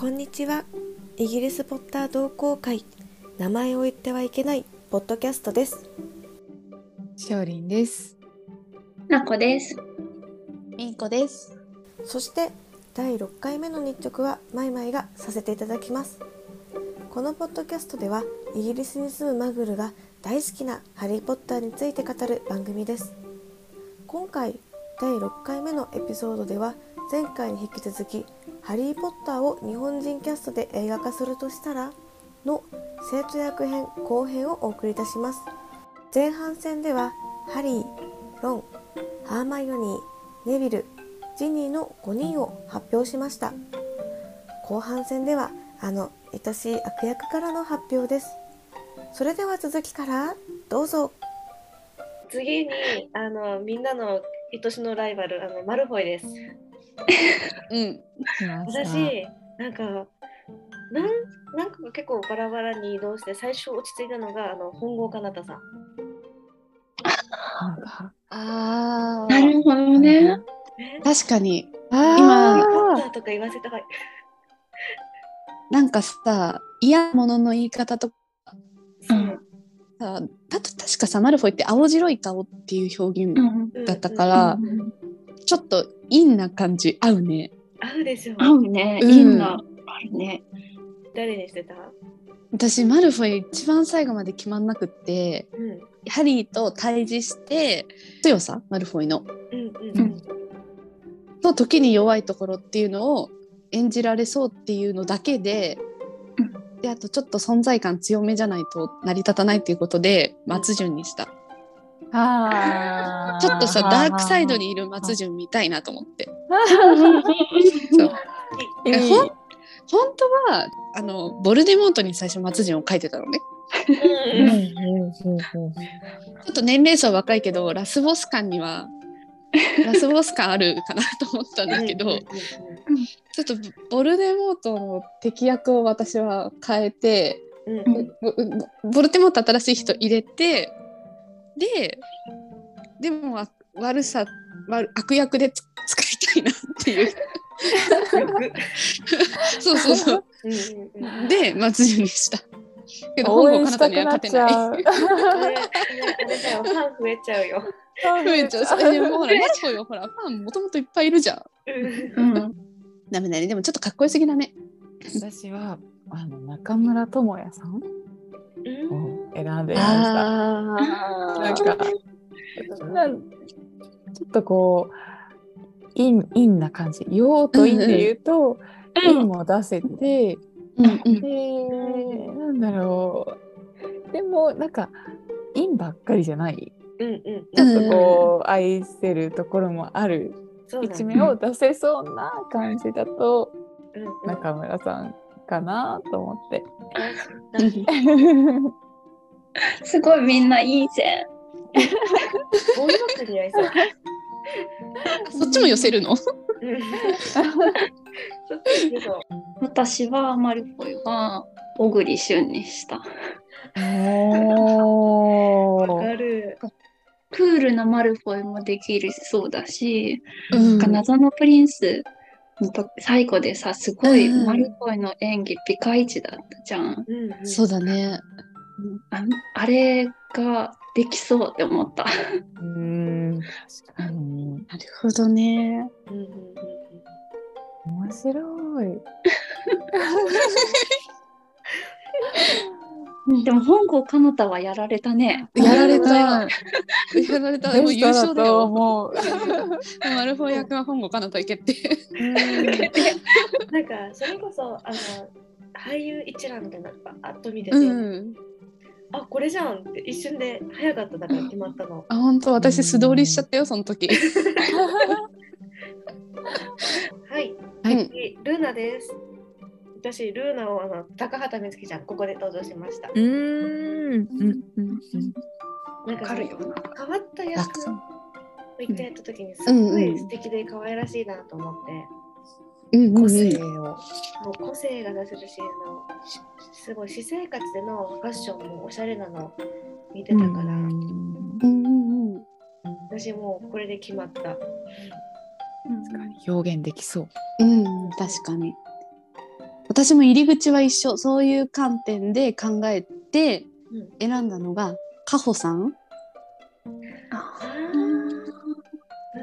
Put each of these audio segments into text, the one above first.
こんにちはイギリスポッター同好会名前を言ってはいけないポッドキャストですしおりんです。なこです。みんこです。そして第6回目の日直はマイマイがさせていただきますこのポッドキャストではイギリスに住むマグルが大好きなハリー・ポッターについて語る番組です今回第6回目のエピソードでは前回に引き続きハリー・ポッターを日本人キャストで映画化するとしたらの生徒役編後編をお送りいたします。前半戦ではハリー、ロン、ハーマイオニー、ネビル、ジニーの5人を発表しました。後半戦ではあの愛しい悪役からの発表です。それでは続きからどうぞ。次にあのみんなの愛しのライバルあのマルフォイです。うん。私なんかなんなんか結構バラバラに移動して最初落ち着いたのがあの本郷かなたさん。なんかあなるほどね。え確かに、あポッターとか言わせたい。なんかさ、嫌者の言い方とか。う。ん。さ、だと確かさ、マルフォイって青白い顔っていう表現うん。だったから、うんちょっと陰な感じ。合うね。合うでしょ合うね。うん。いいんだ。あるね。誰にしてた？私、マルフォイ一番最後まで決まんなくって、うん。ハリーと対峙して、強さ、マルフォイの。うんうん。うん。と時に弱いところっていうのを演じられそうっていうのだけで,、うん。であとちょっと存在感強めじゃないと成り立たないっていうことで松潤にした、あちょっとさダークサイドにいる松潤見たいなと思って。そう。いい。えほん本当はあのボルデモートに最初松潤を書いてたのね。うんうんちょっと年齢層若いけどラスボス感には ラスボス感あるかなと思ったんだけど、ちょっとボルデモートの敵役を私は変えてうんボルデモート新しい人入れてででもあ悪さ悪悪役でつ使いたいなっていう。そうそうそう。うんうんうんで松潤にした。けど応本郷かなたには勝てない。ファン増えちゃうよ。増えちゃう。それでもほらマルコよほらファンもともといっぱいいるじゃん。うん。うん。ダメだね。でもちょっとかっこよすぎだね。私はあの中村智也さんうん。を選んでみました。あなんかちょっとこう陰陰な感じ。陽と陰で言うと、陰も出せて、うんうん。でなんだろう。でもなんか陰ばっかりじゃない。うんうん。ちょっとこう愛せるところもある。一面を出せそうな感じだと中村さんかなと思って。すごいみんないい線。大岩国合いそうそっちも寄せるの私はマルフォイは小栗旬にした。おわかる。クールなマルフォイもできるそうだし、うん。なんか謎のプリンスのと最後でさ、すごいうん。マルフォイの演技ピカイチだったじゃん。うんうん。そうだねああれができそうって思った。うんなるほどね。うんうんうん面白い。でも本郷かなたはやられたね。やられうんた。やられた。もうベ優勝だよ。思う。マルフォイ役は本郷かなたい決定なんかそれこそあの俳優一覧みたいなのバーッと見てて、うんあこれじゃんって一瞬で早かっただから決まったの。あ本当？私素通りしちゃったよその時。はい、はい。次ルーナです。私ルーナをあの高畑充希ちゃんここで登場しました。うん。うんうんなんかるよ。な。変わった役楽を一回やった時にすっごい素敵で可愛らしいなと思って、うんうんうん。個性を。もう個性が出せるしあのしすごい私生活でのファッションもおしゃれなの見てたから、うんうんうん。私もうこれで決まった。確かに。表現できそう。うん確かに。私も入り口は一緒。そういう観点で考えてうん。選んだのがカホさん。あ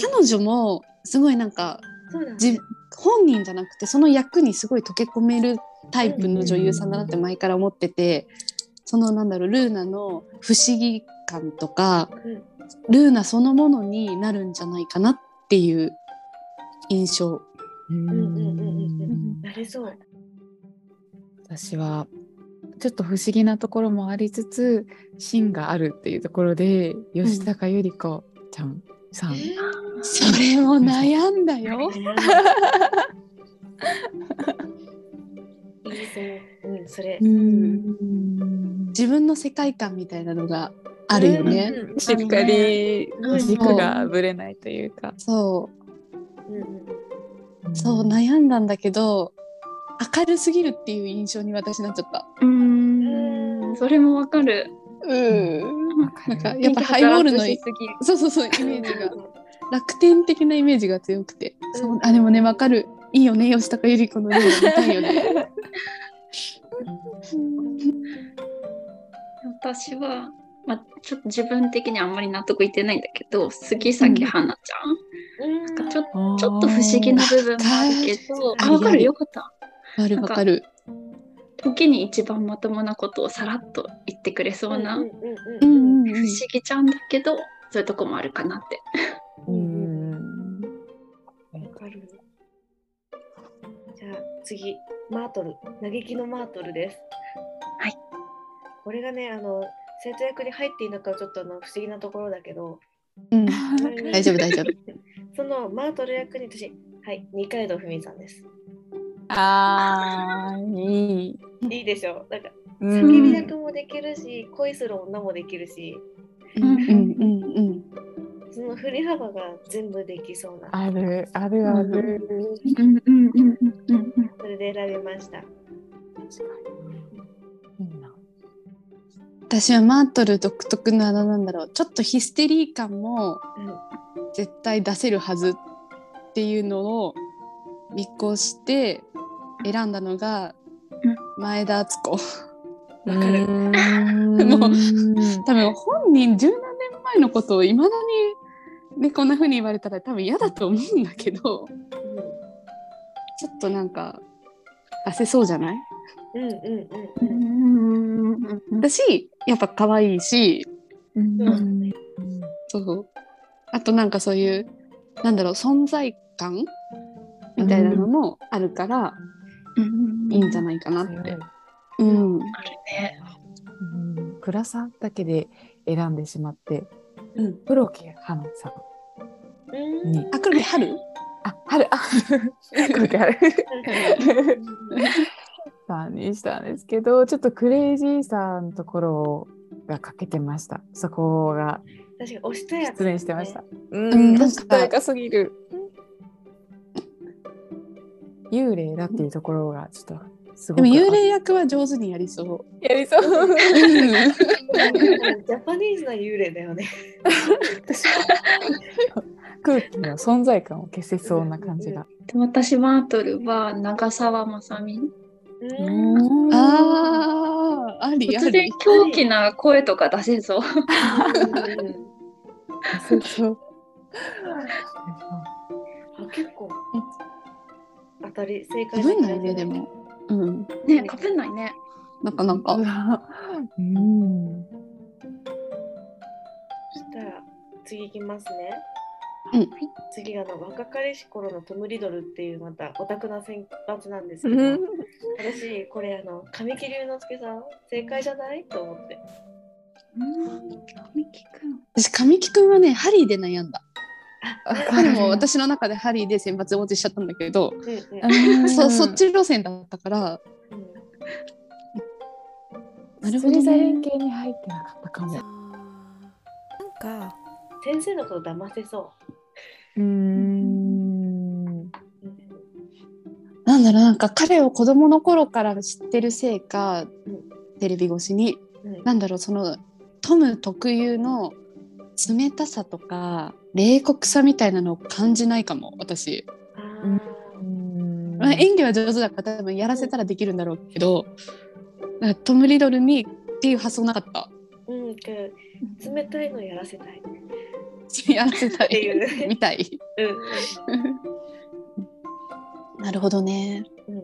彼女もすごいなんかそうだね。じ本人じゃなくてその役にすごい溶け込めるタイプの女優さんだなって前から思っててそのなんだろうルーナの不思議感とかうん。ルーナそのものになるんじゃないかなっていう印象。うんうんうんうんうん。なりそう。私はちょっと不思議なところもありつつ芯があるっていうところで吉高由里子ちゃんさん、それも悩んだよ。いいそううんそれ。うん。自分の世界観みたいなのがあるよね。うんうんしっかりうん軸がぶれないというか、そう。そう悩んだんだけど明るすぎるっていう印象に私なっちゃった。うーん。それもわかる。うん。なんかやっぱハイボールのそうそうそうイメージが 楽天的なイメージが強くて、そうあでもねわかる。いいよね吉高由里子のルール。見たいよね。私は、まあ、ちょっと自分的にはあんまり納得いってないんだけど杉咲花ちゃん、うん。なんかちょちょっと不思議な部分もあるけどあわかる？よかった。わかるわかる。時に一番まともなことをさらっと言ってくれそうな、うんうんううんんうん。不思議ちゃんだけどそういうとこもあるかなって次マートル嘆きのマートルです。はい。これがねあの生徒役に入っていなかちょっとあの不思議なところだけどうん。大丈夫大丈夫。そのマートル役に私はい二階堂ふみさんです。あーいい、いいでしょ？なんかう叫びん、役もできるし恋する女もできるし。うんうんうんうん。その振り幅が全部できそうな。あるあるある、うんうんうんうん。うんそれで選びました。私はマートル独特のあのなんだろう。ちょっとヒステリー感もうん。絶対出せるはずっていうのを見越して選んだのがうん。前田敦子。わかるももう多分本人十何年前のことをいまだに、ね、こんな風に言われたら多分嫌だと思うんだけど。ちょっとなんか出せそうじゃない？うんうんうんううん。んうんうんだしやっぱ可愛いし。うん。そう。あとなんかそういうなんだろう存在感？みたいなのもあるからうん。いいんじゃないかなって。うん、あるね。うん。暗さだけで選んでしまってうん、黒木花さうんん。にあ黒木春？あ春。あ 黒木春。さんにしたんですけどちょっとクレイジーさんのところが欠けてました。そこが確かに押したやつ、失礼してました。ううんん、なんか確かすぎる。幽霊だっていうところがちょっとすごくでも幽霊役は上手にやりそう。やりそう。ジャパニーズな幽霊だよね。空気の存在感を消せそうな感じが。で私マートルは長澤まさみうんああ、ありあ突然り。狂気な声とか出せそうそうそう。あ結構当たり正解かぶんないね、でも。うん。ねかぶんないねなかなか。うん。そしたら次いきますね。うん次があの若かりし頃のトム・リドルっていうまたオタクな選抜なんですけど、私これあの神木隆之介さん正解じゃない？と思って。神木くん私、神木くんはね、ハリーで悩んだ。あ でも私の中でハリーで選抜落ちしちゃったんだけど、うんうんうんそそっち路線だったから、うんなるほど釣りザ連ね。携に入ってなかったかも。なんか先生のこと騙せそう。う。うんなんだろう、なんか彼を子供の頃から知ってるせいか、うんテレビ越しに、うんなんだろう、そのトム特有の冷たさとか冷酷さみたいなのを感じないかも、私。あままあ、演技は上手だから多分やらせたらできるんだろうけど、トム・リドルにっていう発想なかった。うん、か冷たいのやらせたい。やらせたいいみたい。うん。なるほどね。うん。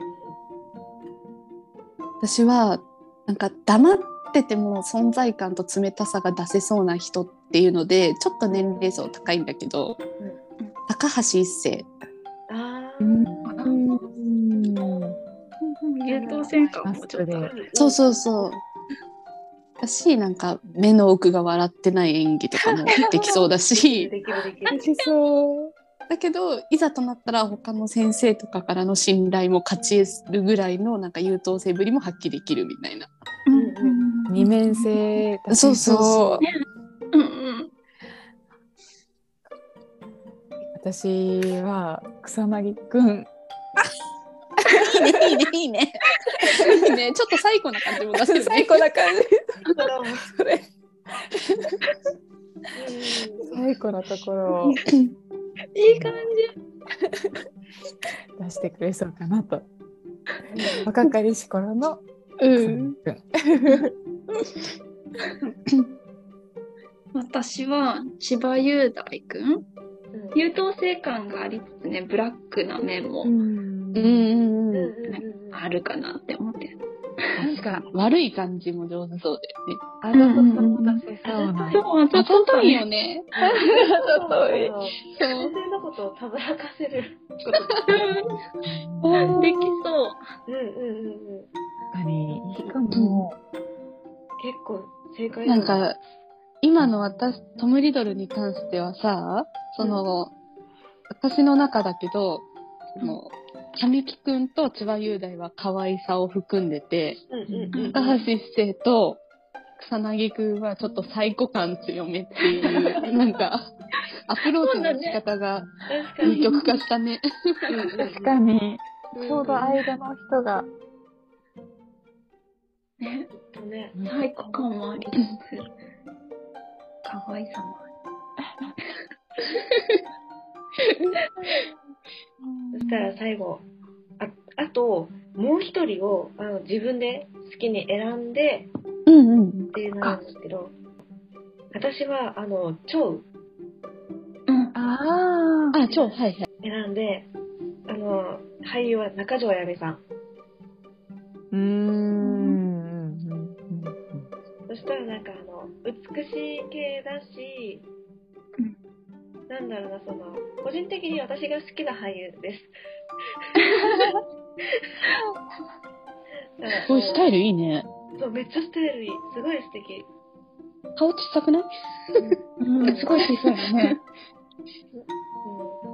私はなんか黙ってても存在感と冷たさが出せそうな人っていうのでちょっと年齢層高いんだけど、高橋一生。ああ。優等生感もちょっとある。そうそうそうだしなん。か目の奥が笑ってない演技とかもできそうだしできるできる。できそう。だけどいざとなったら他の先生とかからの信頼も勝ち得るぐらいのなん。か優等生ぶりも発揮できるみたいな。二面性そうそうそうん私は草薙くん。いいねいいねいいね。いいねちょっと最高な感じも出せるね。最高な感じ。最高なところをいい感出してくれそうかなと。若かりし頃の草うん。薙くん。私は千葉雄大くんうん優等生感がありつつね、ブラックな面もうんうんうん。うんあるかなって思ってる。なんか悪い感じも上手そうあざとさも出せそ、そうな。あだよね。あざといよね。ね。そうといいそう先生のことをたぶらかせる。できそう。うんうんうんうん。確かに。しかも、結構正解なんか、今の私、トム・リドルに関してはさ、その、私の中だけど、もう、神木くんと千葉雄大は可愛さを含んでて、うんうんうん。高橋一生と草薙くんはちょっとサイコ感強めっていう、なんか、アプローチの仕方が確かに。二極化したね。確かに、うんちょうど間の人が、ね、とね。サイコ感もありつつ、可愛さもあそしたら最後、ああと、もう一人をあの自分で好きに選んでうんうん。っていうのなんですけど、私は、あの、超る。うん。ああ、超、はいはい。選んで、あの、俳優は中条あやめさん。うーん。そしたらなんかあの、美しい系だし、なんだろうな、その、個人的に私が好きな俳優です。すごいスタイルいいね。そう、めっちゃスタイルいい。すごい素敵。顔小さくない？うん、すごい小さいよね。うん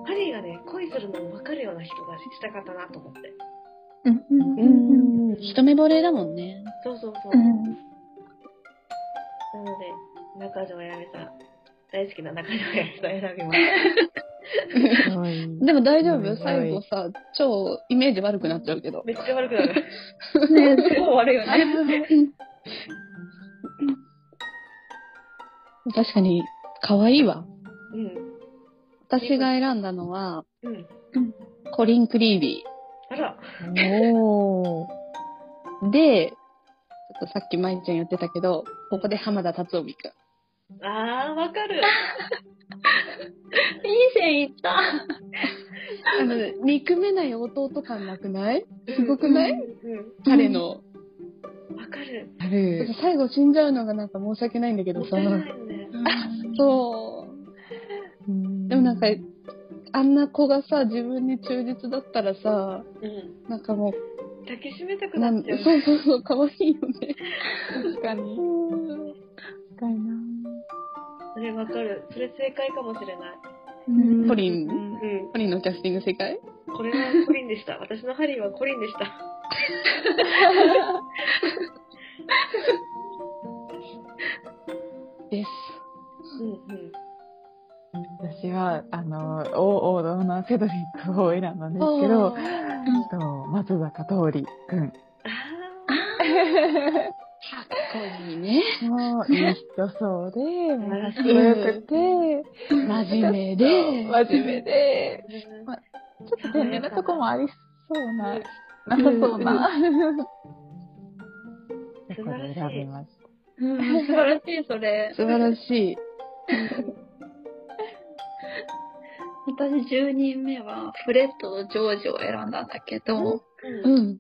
ハリーがね、恋するのも分かるような人がしたかったなと思って。うん。うん。一目惚れだもんね。そうそうそう。うん。なので、中条あやめさん、大好きな中条あやめさん選びます。でも大丈夫？最後さ、超イメージ悪くなっちゃうけど。めっちゃ悪くなる。ね超悪いよね。確かに、可愛いわ。うん。私が選んだのは、うん。コリン・クリービあら。おー。ー。で、ちょっとさっき舞ちゃん言ってたけど、ここで浜田達臣くん。あー、わかる。いい線いった。あの、憎めない弟感なくない？すごくない、うん。彼の。わかる。ある。最後死んじゃうのがなんか申し訳ないんだけどさ。ね。そう。でもなんか、あんな子がさ、自分に忠実だったらさ、うん。なんかも抱きしめたくう、なっちゃう。そうそうそう、可愛いよね。確かに。確かにな。それわかる。それ正解かもしれない。うんコリン、うん。コリンのキャスティング正解？これはコリンでした。私のハリーはコリンでした。私は、あの、王王道のセドリックを選んだんですけど、と松坂桃李くん。あかっこいいね。もう、いい人そうで、かっこよくて、真面目で。真面目で、ー。まちょっと天然なとこもありそうな、なさそうな。素晴らしい選びまし素晴らしい、それ。素晴らしい。私10人目はフレッドとジョージを選んだんだけど、うんうん。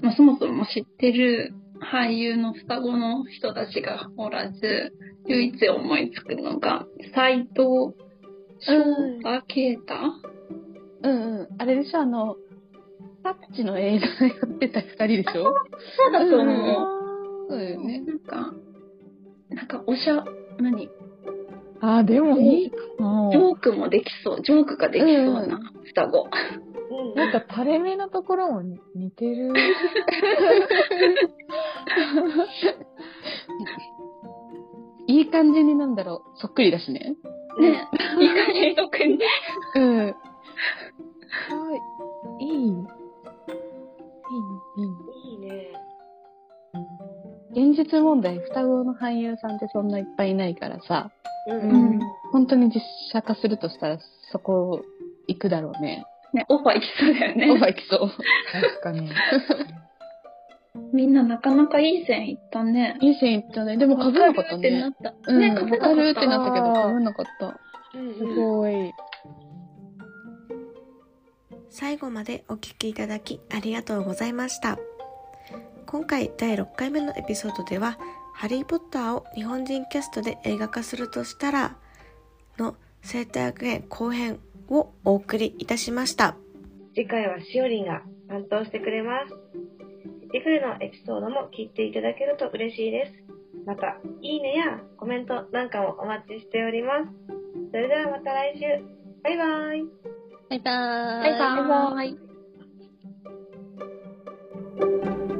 まあ、そもそも知ってる俳優の双子の人たちがおらず、唯一思いつくのが、斎藤翔太啓太？うんうん。あれでしょ、あの、タッチの映画やってた二人でしょ？そうだと思う。そうだよね。なんか、なんかおしゃ、何？あ、でもいいかもジ。ョークもできそう。ジョークができそうな双子。うんなんか垂れ目のところも似似てる。いい感じになんだろう、そっくりだしね。ねいい感じに特に。うん。いい。いい。いい。いい。いいね。現実問題、双子の俳優さんってそんないっぱいいないからさ、うんうん本当に実写化するとしたらそこ行くだろうね。ね、オファー行きそうだよね。オファー行きそう。確かに。みんななかなかいい線いったね。いい線行ったね。でも被らなかったってなね。った。うん、ね、かかるってなったけど、被らなかった。すごい。最後までお聞きいただきありがとうございました今回第6回目のエピソードでは「ハリー・ポッター」を日本人キャストで映画化するとしたらの生態学園後編をお送りいたしました。次回はしおりんが担当してくれます。リフルのエピソードも聞いていただけると嬉しいです。またいいねやコメントなんかもお待ちしております。それではまた来週。バイバイ。バイバーイ。バイバーイ。